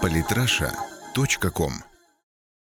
Политраша.ком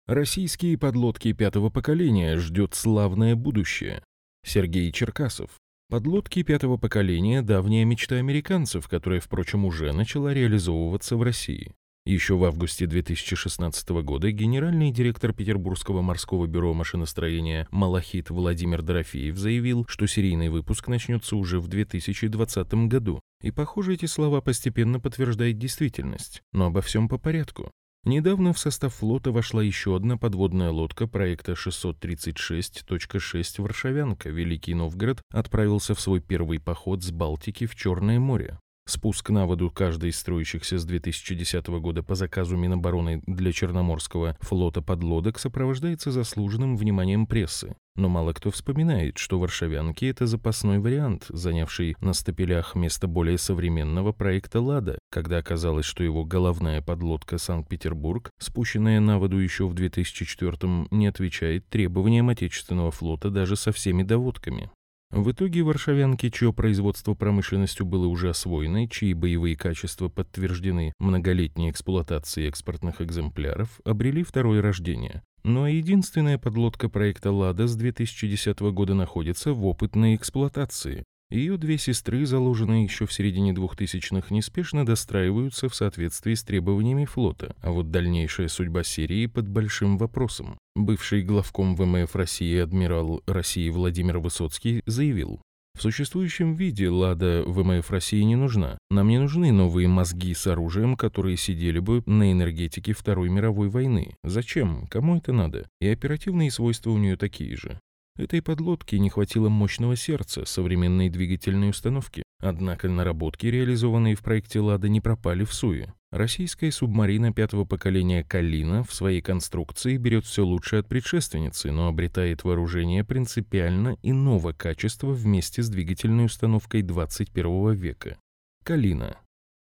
Российские подлодки пятого поколения ждет славное будущее. Сергей Черкасов. Подлодки пятого поколения – давняя мечта американцев, которая, впрочем, уже начала реализовываться в России. Еще в августе 2016 года генеральный директор Петербургского морского бюро машиностроения Малахит Владимир Дорофеев заявил, что серийный выпуск начнется уже в 2020 году. И, похоже, эти слова постепенно подтверждают действительность. Но обо всем по порядку. Недавно в состав флота вошла еще одна подводная лодка проекта 636.6 «Варшавянка». Великий Новгород отправился в свой первый поход с Балтики в Черное море. Спуск на воду каждой из строящихся с 2010 года по заказу Минобороны для Черноморского флота подлодок сопровождается заслуженным вниманием прессы. Но мало кто вспоминает, что варшавянки – это запасной вариант, занявший на стапелях место более современного проекта «Лада», когда оказалось, что его головная подлодка «Санкт-Петербург», спущенная на воду еще в 2004 не отвечает требованиям отечественного флота даже со всеми доводками. В итоге варшавянки, чье производство промышленностью было уже освоено, чьи боевые качества подтверждены многолетней эксплуатацией экспортных экземпляров, обрели второе рождение. Ну а единственная подлодка проекта «Лада» с 2010 года находится в опытной эксплуатации. Ее две сестры, заложенные еще в середине 2000-х, неспешно достраиваются в соответствии с требованиями флота, а вот дальнейшая судьба серии под большим вопросом. Бывший главком ВМФ России адмирал России Владимир Высоцкий заявил, в существующем виде «Лада» ВМФ России не нужна. Нам не нужны новые мозги с оружием, которые сидели бы на энергетике Второй мировой войны. Зачем? Кому это надо? И оперативные свойства у нее такие же. Этой подлодке не хватило мощного сердца современной двигательной установки. Однако наработки, реализованные в проекте «Лада», не пропали в суе. Российская субмарина пятого поколения «Калина» в своей конструкции берет все лучшее от предшественницы, но обретает вооружение принципиально иного качества вместе с двигательной установкой 21 века. «Калина»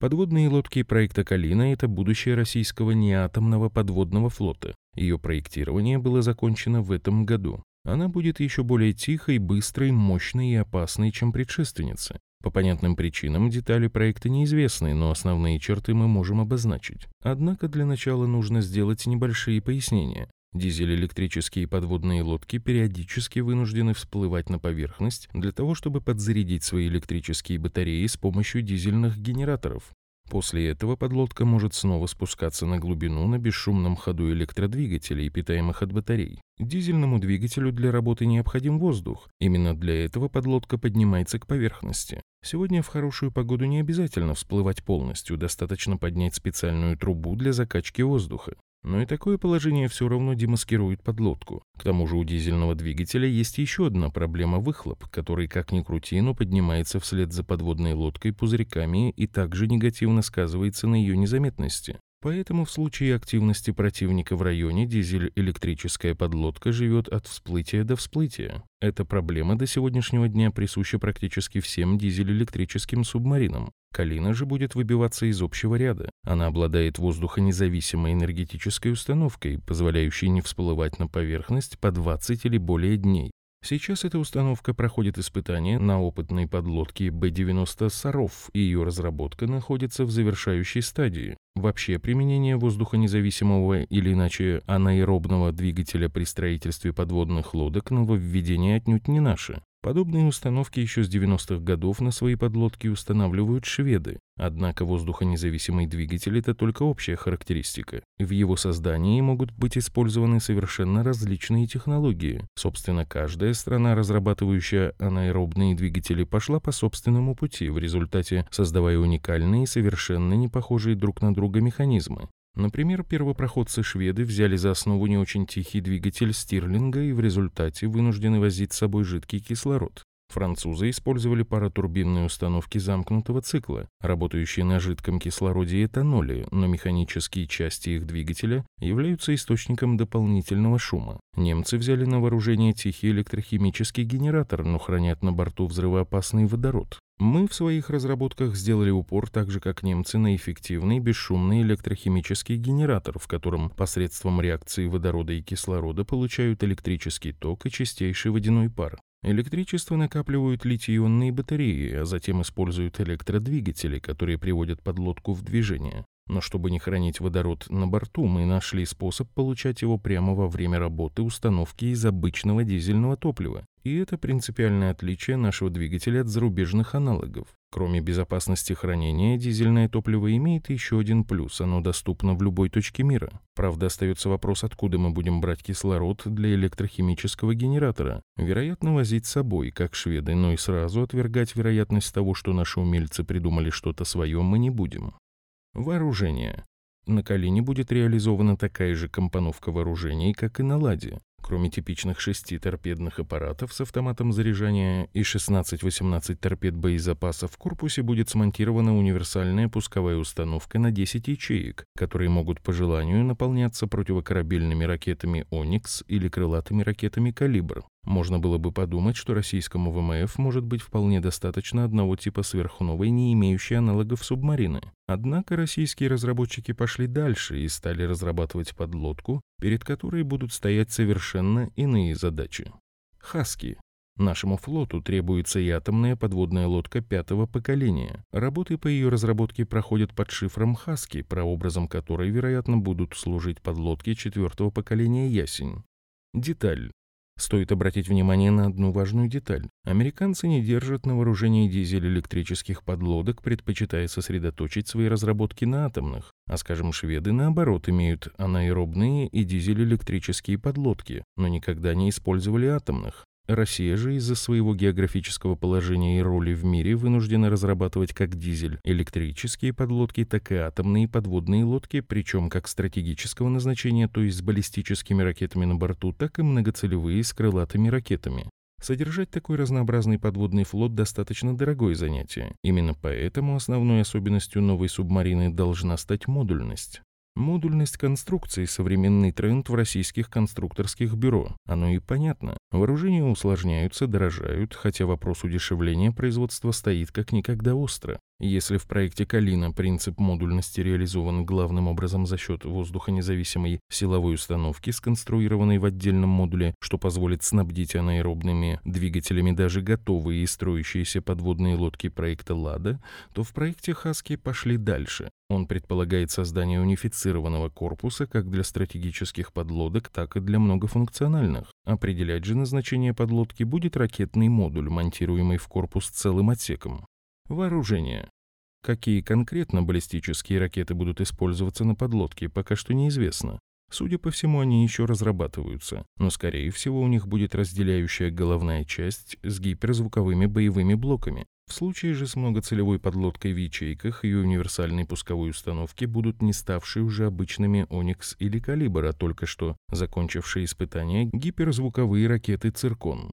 Подводные лодки проекта «Калина» — это будущее российского неатомного подводного флота. Ее проектирование было закончено в этом году. Она будет еще более тихой, быстрой, мощной и опасной, чем предшественница. По понятным причинам детали проекта неизвестны, но основные черты мы можем обозначить. Однако для начала нужно сделать небольшие пояснения. Дизель-электрические подводные лодки периодически вынуждены всплывать на поверхность для того, чтобы подзарядить свои электрические батареи с помощью дизельных генераторов. После этого подлодка может снова спускаться на глубину на бесшумном ходу электродвигателей, питаемых от батарей. Дизельному двигателю для работы необходим воздух. Именно для этого подлодка поднимается к поверхности. Сегодня в хорошую погоду не обязательно всплывать полностью, достаточно поднять специальную трубу для закачки воздуха. Но и такое положение все равно демаскирует подлодку. К тому же у дизельного двигателя есть еще одна проблема – выхлоп, который, как ни крути, но поднимается вслед за подводной лодкой пузырьками и также негативно сказывается на ее незаметности. Поэтому в случае активности противника в районе дизель-электрическая подлодка живет от всплытия до всплытия. Эта проблема до сегодняшнего дня присуща практически всем дизель-электрическим субмаринам. Калина же будет выбиваться из общего ряда. Она обладает воздухонезависимой энергетической установкой, позволяющей не всплывать на поверхность по 20 или более дней. Сейчас эта установка проходит испытания на опытной подлодке Б-90 «Саров», и ее разработка находится в завершающей стадии. Вообще, применение воздухонезависимого или иначе анаэробного двигателя при строительстве подводных лодок нововведение отнюдь не наше. Подобные установки еще с 90-х годов на свои подлодки устанавливают шведы. Однако воздухонезависимый двигатель – это только общая характеристика. В его создании могут быть использованы совершенно различные технологии. Собственно, каждая страна, разрабатывающая анаэробные двигатели, пошла по собственному пути, в результате создавая уникальные, совершенно не похожие друг на друга механизмы. Например, первопроходцы-шведы взяли за основу не очень тихий двигатель Стирлинга и в результате вынуждены возить с собой жидкий кислород. Французы использовали паротурбинные установки замкнутого цикла, работающие на жидком кислороде и этаноле, но механические части их двигателя являются источником дополнительного шума. Немцы взяли на вооружение тихий электрохимический генератор, но хранят на борту взрывоопасный водород. Мы в своих разработках сделали упор так же, как немцы, на эффективный бесшумный электрохимический генератор, в котором посредством реакции водорода и кислорода получают электрический ток и чистейший водяной пар. Электричество накапливают литий-ионные батареи, а затем используют электродвигатели, которые приводят подлодку в движение. Но чтобы не хранить водород на борту, мы нашли способ получать его прямо во время работы установки из обычного дизельного топлива. И это принципиальное отличие нашего двигателя от зарубежных аналогов. Кроме безопасности хранения, дизельное топливо имеет еще один плюс – оно доступно в любой точке мира. Правда, остается вопрос, откуда мы будем брать кислород для электрохимического генератора. Вероятно, возить с собой, как шведы, но и сразу отвергать вероятность того, что наши умельцы придумали что-то свое, мы не будем. Вооружение. На Калине будет реализована такая же компоновка вооружений, как и на Ладе. Кроме типичных шести торпедных аппаратов с автоматом заряжания и 16-18 торпед боезапаса в корпусе будет смонтирована универсальная пусковая установка на 10 ячеек, которые могут по желанию наполняться противокорабельными ракетами «Оникс» или крылатыми ракетами «Калибр». Можно было бы подумать, что российскому ВМФ может быть вполне достаточно одного типа сверхновой, не имеющей аналогов субмарины. Однако российские разработчики пошли дальше и стали разрабатывать подлодку, перед которой будут стоять совершенно иные задачи. Хаски. Нашему флоту требуется и атомная подводная лодка пятого поколения. Работы по ее разработке проходят под шифром Хаски, прообразом которой, вероятно, будут служить подлодки четвертого поколения Ясень. Деталь. Стоит обратить внимание на одну важную деталь. Американцы не держат на вооружении дизель-электрических подлодок, предпочитая сосредоточить свои разработки на атомных. А, скажем, шведы, наоборот, имеют анаэробные и дизель-электрические подлодки, но никогда не использовали атомных. Россия же из-за своего географического положения и роли в мире вынуждена разрабатывать как дизель электрические подлодки, так и атомные подводные лодки, причем как стратегического назначения, то есть с баллистическими ракетами на борту, так и многоцелевые с крылатыми ракетами. Содержать такой разнообразный подводный флот достаточно дорогое занятие. Именно поэтому основной особенностью новой субмарины должна стать модульность. Модульность конструкции – современный тренд в российских конструкторских бюро. Оно и понятно. Вооружения усложняются, дорожают, хотя вопрос удешевления производства стоит как никогда остро. Если в проекте «Калина» принцип модульности реализован главным образом за счет воздухонезависимой силовой установки, сконструированной в отдельном модуле, что позволит снабдить анаэробными двигателями даже готовые и строящиеся подводные лодки проекта «Лада», то в проекте «Хаски» пошли дальше. Он предполагает создание унифицированного корпуса как для стратегических подлодок, так и для многофункциональных. Определять же назначение подлодки будет ракетный модуль, монтируемый в корпус целым отсеком. Вооружение. Какие конкретно баллистические ракеты будут использоваться на подлодке, пока что неизвестно. Судя по всему, они еще разрабатываются, но, скорее всего, у них будет разделяющая головная часть с гиперзвуковыми боевыми блоками. В случае же с многоцелевой подлодкой в ячейках и универсальной пусковой установки будут не ставшие уже обычными «Оникс» или «Калибр», а только что закончившие испытания гиперзвуковые ракеты «Циркон».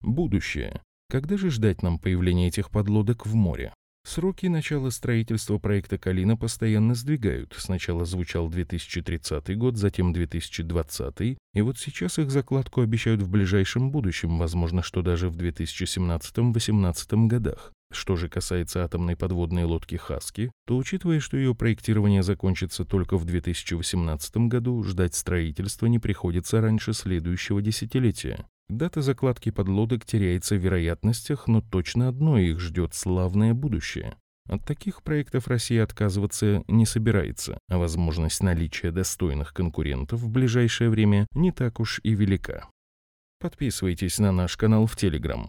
Будущее. Когда же ждать нам появления этих подлодок в море? Сроки начала строительства проекта «Калина» постоянно сдвигают. Сначала звучал 2030 год, затем 2020, и вот сейчас их закладку обещают в ближайшем будущем, возможно, что даже в 2017-2018 годах. Что же касается атомной подводной лодки «Хаски», то, учитывая, что ее проектирование закончится только в 2018 году, ждать строительства не приходится раньше следующего десятилетия. Дата закладки подлодок теряется в вероятностях, но точно одно их ждет славное будущее. От таких проектов Россия отказываться не собирается, а возможность наличия достойных конкурентов в ближайшее время не так уж и велика. Подписывайтесь на наш канал в Телеграм.